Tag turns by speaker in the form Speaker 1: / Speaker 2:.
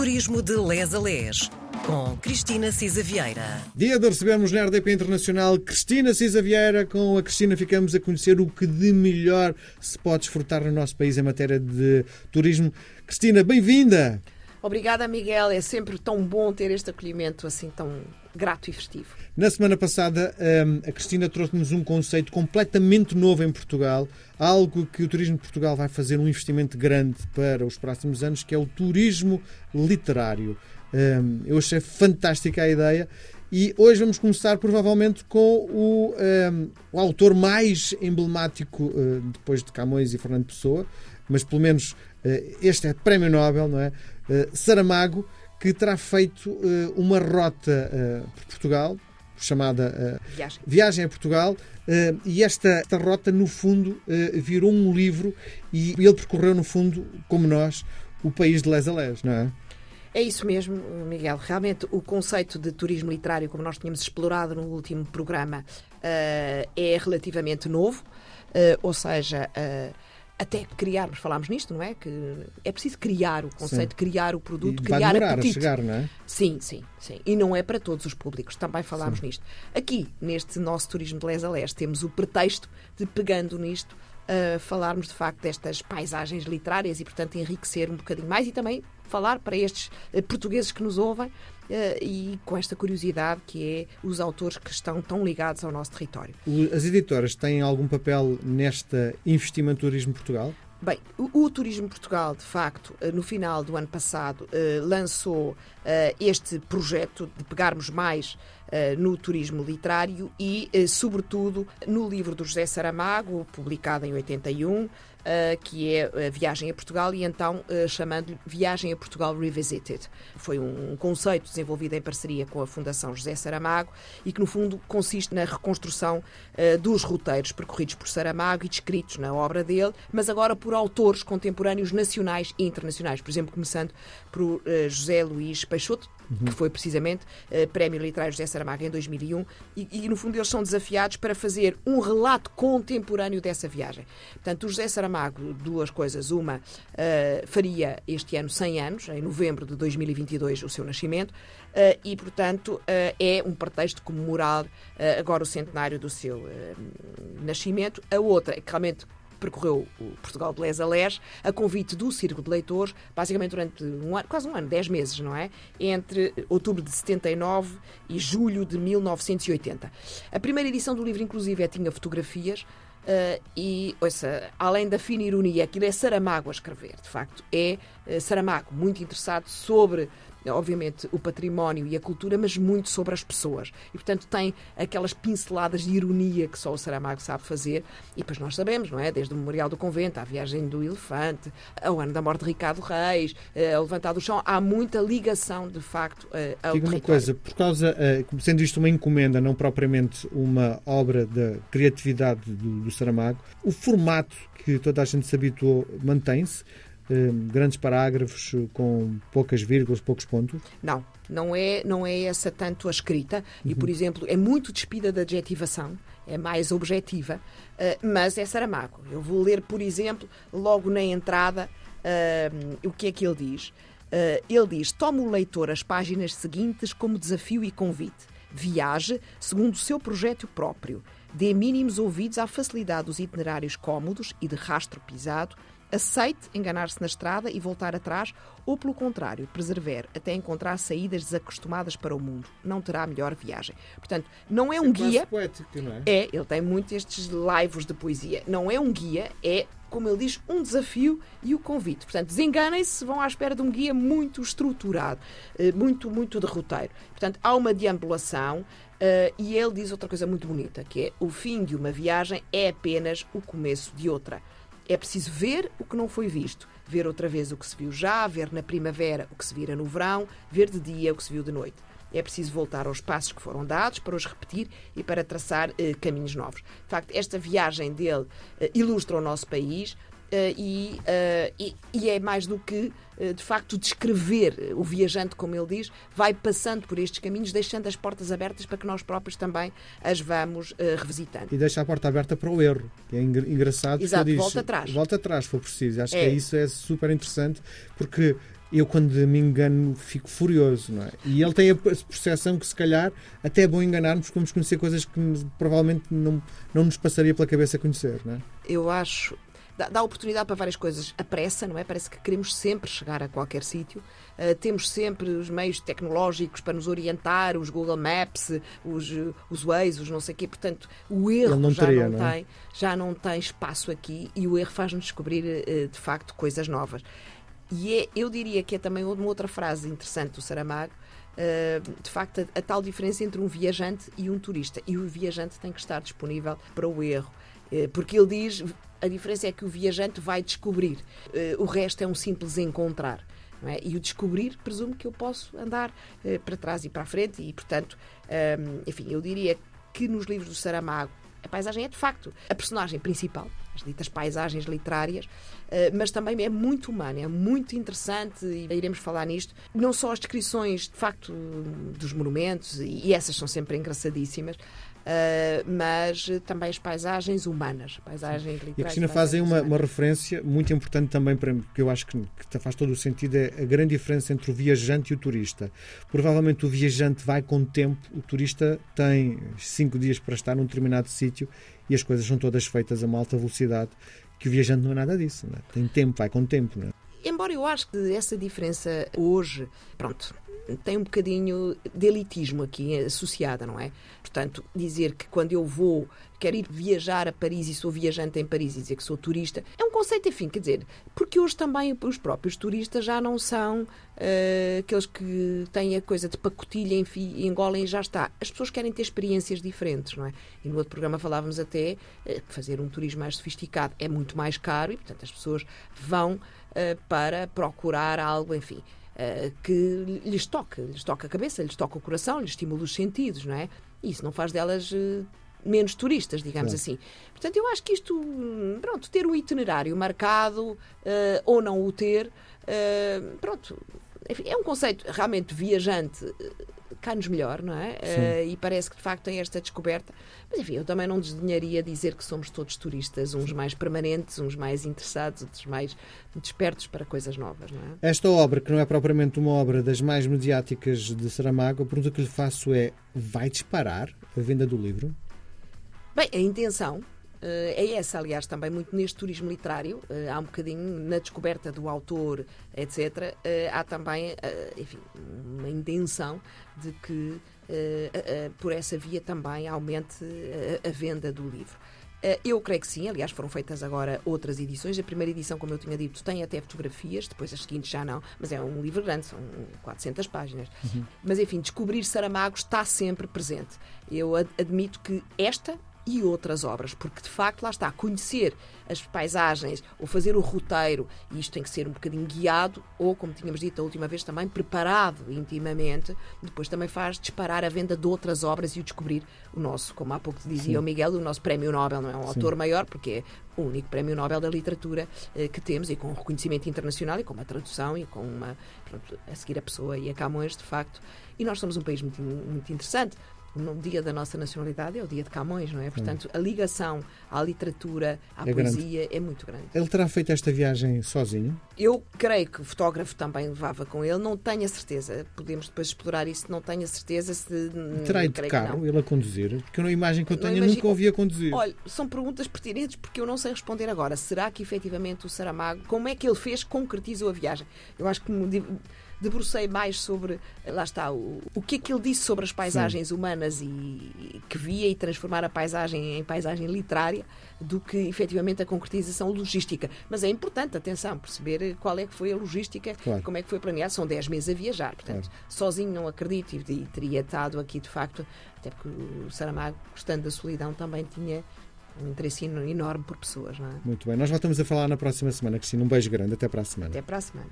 Speaker 1: Turismo de Les a Les, com Cristina Cisa Vieira.
Speaker 2: Dia de recebemos na RDP Internacional Cristina Cisa Vieira. Com a Cristina ficamos a conhecer o que de melhor se pode desfrutar no nosso país em matéria de turismo. Cristina, bem-vinda!
Speaker 3: Obrigada, Miguel. É sempre tão bom ter este acolhimento assim tão grato e festivo.
Speaker 2: Na semana passada, hum, a Cristina trouxe-nos um conceito completamente novo em Portugal, algo que o Turismo de Portugal vai fazer um investimento grande para os próximos anos, que é o turismo literário. Hum, eu achei fantástica a ideia. E hoje vamos começar provavelmente com o, um, o autor mais emblemático depois de Camões e Fernando Pessoa, mas pelo menos este é prémio Nobel, não é? Uh, Saramago, que terá feito uma rota por Portugal, chamada
Speaker 3: Viagem.
Speaker 2: Viagem a Portugal, e esta, esta rota, no fundo, virou um livro e ele percorreu, no fundo, como nós, o país de les a les, não é?
Speaker 3: É isso mesmo, Miguel. Realmente, o conceito de turismo literário, como nós tínhamos explorado no último programa, uh, é relativamente novo. Uh, ou seja, uh, até criarmos, falámos nisto, não é? Que é preciso criar o conceito, sim. criar o produto,
Speaker 2: e
Speaker 3: criar
Speaker 2: vai
Speaker 3: apetite.
Speaker 2: a chegar, não é?
Speaker 3: Sim, sim, sim. E não é para todos os públicos, também falámos sim. nisto. Aqui, neste nosso turismo de Les a Les, temos o pretexto de, pegando nisto, uh, falarmos de facto destas paisagens literárias e, portanto, enriquecer um bocadinho mais e também falar para estes uh, portugueses que nos ouvem uh, e com esta curiosidade que é os autores que estão tão ligados ao nosso território.
Speaker 2: As editoras têm algum papel nesta investimento Turismo Portugal?
Speaker 3: Bem, o, o, Turismo Portugal, de facto, no final do ano passado, lançou este projeto de pegarmos mais no turismo literário e, sobretudo, no livro do José Saramago, publicado em 81, Uh, que é a Viagem a Portugal, e então uh, chamando-lhe Viagem a Portugal Revisited. Foi um, conceito desenvolvido em parceria com a Fundação José Saramago e que, no fundo, consiste na reconstrução dos roteiros percorridos por Saramago e descritos na obra dele, mas agora por autores contemporâneos nacionais e internacionais. Por exemplo, começando por José Luís Peixoto, uhum. que foi precisamente Prémio Literário José Saramago em 2001, e, e, no fundo, eles são desafiados para fazer um relato contemporâneo dessa viagem. Portanto, o José Saramago duas coisas. Uma, uh, faria este ano 100 anos, em novembro de 2022, o seu nascimento, uh, e, portanto, uh, é um pretexto comemorar agora o centenário do seu nascimento. A outra, é que realmente percorreu o Portugal de Les a Les, a convite do Círculo de Leitores, basicamente durante um ano, quase um ano, 10 meses, não é? Entre outubro de 79 e julho de 1980. A primeira edição do livro, inclusive, é, tinha fotografias, Uh, e, ouça, além da fina ironia, aquilo é Saramago a escrever, de facto, é Saramago, muito interessado sobre obviamente, o património e a cultura, mas muito sobre as pessoas. E, portanto, tem aquelas pinceladas de ironia que só o Saramago sabe fazer. E depois nós sabemos, não é? Desde o Memorial do Convento, a viagem do elefante, ao ano da morte de Ricardo Reis, eh, a levantar do chão, há muita ligação, de facto, eh, ao
Speaker 2: Digo
Speaker 3: território.
Speaker 2: uma coisa, por causa, eh, sendo isto uma encomenda, não propriamente uma obra da criatividade do, do Saramago, o formato que toda a gente se habituou mantém-se. Hum, grandes parágrafos com poucas vírgulas, poucos pontos?
Speaker 3: Não, não é, não é essa tanto a escrita e, por uhum. exemplo, é muito despida de adjetivação, é mais objetiva, uh, mas é Saramago. Eu vou ler, por exemplo, logo na entrada, uh, o que é que ele diz. Uh, ele diz: toma o leitor as páginas seguintes como desafio e convite. Viaje segundo o seu projeto próprio. Dê mínimos ouvidos à facilidade dos itinerários cômodos e de rastro pisado, aceite enganar-se na estrada e voltar atrás, ou pelo contrário, preservar até encontrar saídas desacostumadas para o mundo. Não terá melhor viagem. Portanto, não é um
Speaker 2: é
Speaker 3: guia.
Speaker 2: Poético, não é?
Speaker 3: é, ele tem muito estes lives de poesia. Não é um guia, é como ele diz, um desafio e o convite. Portanto, desenganem-se, vão à espera de um guia muito estruturado, eh, muito, muito de roteiro. Portanto, há uma deambulação uh, e ele diz outra coisa muito bonita, que é o fim de uma viagem é apenas o começo de outra. É preciso ver o que não foi visto, ver outra vez o que se viu já, ver na primavera o que se vira no verão, ver de dia o que se viu de noite. É preciso voltar aos passos que foram dados para os repetir e para traçar eh, caminhos novos. De facto, esta viagem dele eh, ilustra o nosso país, Uh, e, uh, e, e, é mais do que, uh, de facto, descrever o viajante, como ele diz, vai passando por estes caminhos, deixando as portas abertas para que nós próprios também as vamos revisitando.
Speaker 2: E deixa a porta aberta para o erro, que é engraçado.
Speaker 3: Exato,
Speaker 2: diz,
Speaker 3: volta atrás.
Speaker 2: Volta atrás, se for preciso. Acho é. que isso é super interessante, porque eu, quando me engano, fico furioso, não é? E ele tem a percepção que, se calhar, até é bom enganarmos, porque vamos conhecer coisas que provavelmente não, não nos passaria pela cabeça conhecer, não é?
Speaker 3: Eu acho. Dá, dá oportunidade para várias coisas. A pressa, não é? Parece que queremos sempre chegar a qualquer sítio. Uh, temos sempre os meios tecnológicos para nos orientar, os Google Maps, os, os Waze, os não sei o quê. Portanto, o erro não já, teria, não, não é? tem, já não tem espaço aqui e o erro faz-nos descobrir, uh, de facto, coisas novas. E é, eu diria que é também uma outra frase interessante do Saramago, uh, de facto, a, a, tal diferença entre um viajante e um turista. E o viajante tem que estar disponível para o erro. Uh, porque ele diz, a diferença é que o viajante vai descobrir, uh, o resto é um simples encontrar. É? E o descobrir presumo que eu posso andar para trás e para a frente, e portanto, enfim, eu diria que nos livros do Saramago a paisagem é de facto a personagem principal, as ditas paisagens literárias, eh, mas também é muito humana, é muito interessante e iremos falar nisto. Não só as descrições de facto dos monumentos, e essas são sempre engraçadíssimas, Uh, mas também as paisagens humanas, paisagens literárias.
Speaker 2: E a Cristina fazem uma, uma, referência muito importante também para mim, que eu acho que, que, faz todo o sentido, é a grande diferença entre o viajante e o turista. Provavelmente o viajante vai com tempo, o turista tem cinco dias para estar num determinado sítio e as coisas são todas feitas a uma alta velocidade, que o viajante não é nada disso, é? tem tempo, vai com tempo. Não é?
Speaker 3: Embora eu acho que essa diferença hoje, pronto, tem um bocadinho de elitismo aqui associada, não é? Portanto, dizer que quando eu vou, quero ir viajar a Paris e sou viajante em Paris e dizer que sou turista, é um conceito, enfim, quer dizer, porque hoje também os próprios turistas já não são uh, aqueles que têm a coisa de pacotilha, enfim, engolem e já está. As pessoas querem ter experiências diferentes, não é? E no outro programa falávamos até uh, fazer um turismo mais sofisticado é muito mais caro e, portanto, as pessoas vão uh, para procurar algo, enfim. Eh, que lhes toca, lhes toca a cabeça, lhes toca o coração, lhes estimula os sentidos, não é? Isso não faz delas uh, menos turistas, digamos assim. Portanto, eu acho que isto, pronto, ter o itinerário marcado uh, ou não o ter, pronto, enfim, é um conceito realmente viajante cai-nos melhor, não é? Uh, e parece que de facto tem esta descoberta. Mas enfim, eu também não desdenharia dizer que somos todos turistas, uns mais permanentes, uns mais interessados, outros mais despertos para coisas novas, não é?
Speaker 2: Esta obra, que não é propriamente uma obra das mais mediáticas de Saramago, a pergunta que lhe faço é: vai disparar a venda do livro?
Speaker 3: Bem, a intenção é essa, aliás, também muito neste turismo literário. Uh, há um bocadinho na descoberta do autor, etc. Uh, há também, enfim, uma intenção de que por essa via também aumente a venda do livro. Eu creio que sim, aliás, foram feitas agora outras edições. A primeira edição, como eu tinha dito, tem até fotografias, depois as seguintes já não, mas é um livro grande, são 400 páginas. Uhum. Mas enfim, descobrir Saramago está sempre presente. Eu admito que esta e outras obras, porque de facto lá está, conhecer as paisagens ou fazer o roteiro, e isto tem que ser um bocadinho guiado, ou como tínhamos dito a última vez também, preparado intimamente, depois também faz disparar a venda de outras obras e o descobrir o nosso, como há pouco dizia Sim. o Miguel, o nosso prémio Nobel, não é um Sim. autor maior, porque é o único prémio Nobel da literatura eh, que temos e com reconhecimento internacional e com uma tradução e com uma, pronto, a seguir a pessoa e a Camões, de facto. E nós somos um país muito, muito interessante no dia da nossa nacionalidade é o dia de Camões, não é? Portanto, a ligação à literatura, à é poesia grande. é muito grande.
Speaker 2: Ele terá feito esta viagem sozinho?
Speaker 3: Eu creio que o fotógrafo também levava com ele, não tenho a certeza. Podemos depois explorar isso, não tenho a certeza se.
Speaker 2: Terá ido de carro ele a conduzir? Porque a imagem que eu tenho, eu nunca ouvi a conduzir.
Speaker 3: Olha, são perguntas pertinentes porque eu não sei responder agora. Será que efetivamente o Saramago, como é que ele fez, concretizou a viagem? Eu acho que debrucei mais sobre, lá está, o, o que é que ele disse sobre as paisagens Sim. humanas e que via e transformar a paisagem em paisagem literária do que efetivamente a concretização logística. Mas é importante, atenção, perceber qual é que foi a logística, claro. como é que foi planeado. São 10 meses a viajar, portanto, claro. sozinho não acredito e, e teria estado aqui de facto, até porque o Saramago, gostando da solidão, também tinha um interesse enorme por pessoas. Não é?
Speaker 2: Muito bem. Nós voltamos a falar na próxima semana, Cristina. Um beijo grande. Até para a semana.
Speaker 3: Até para a semana.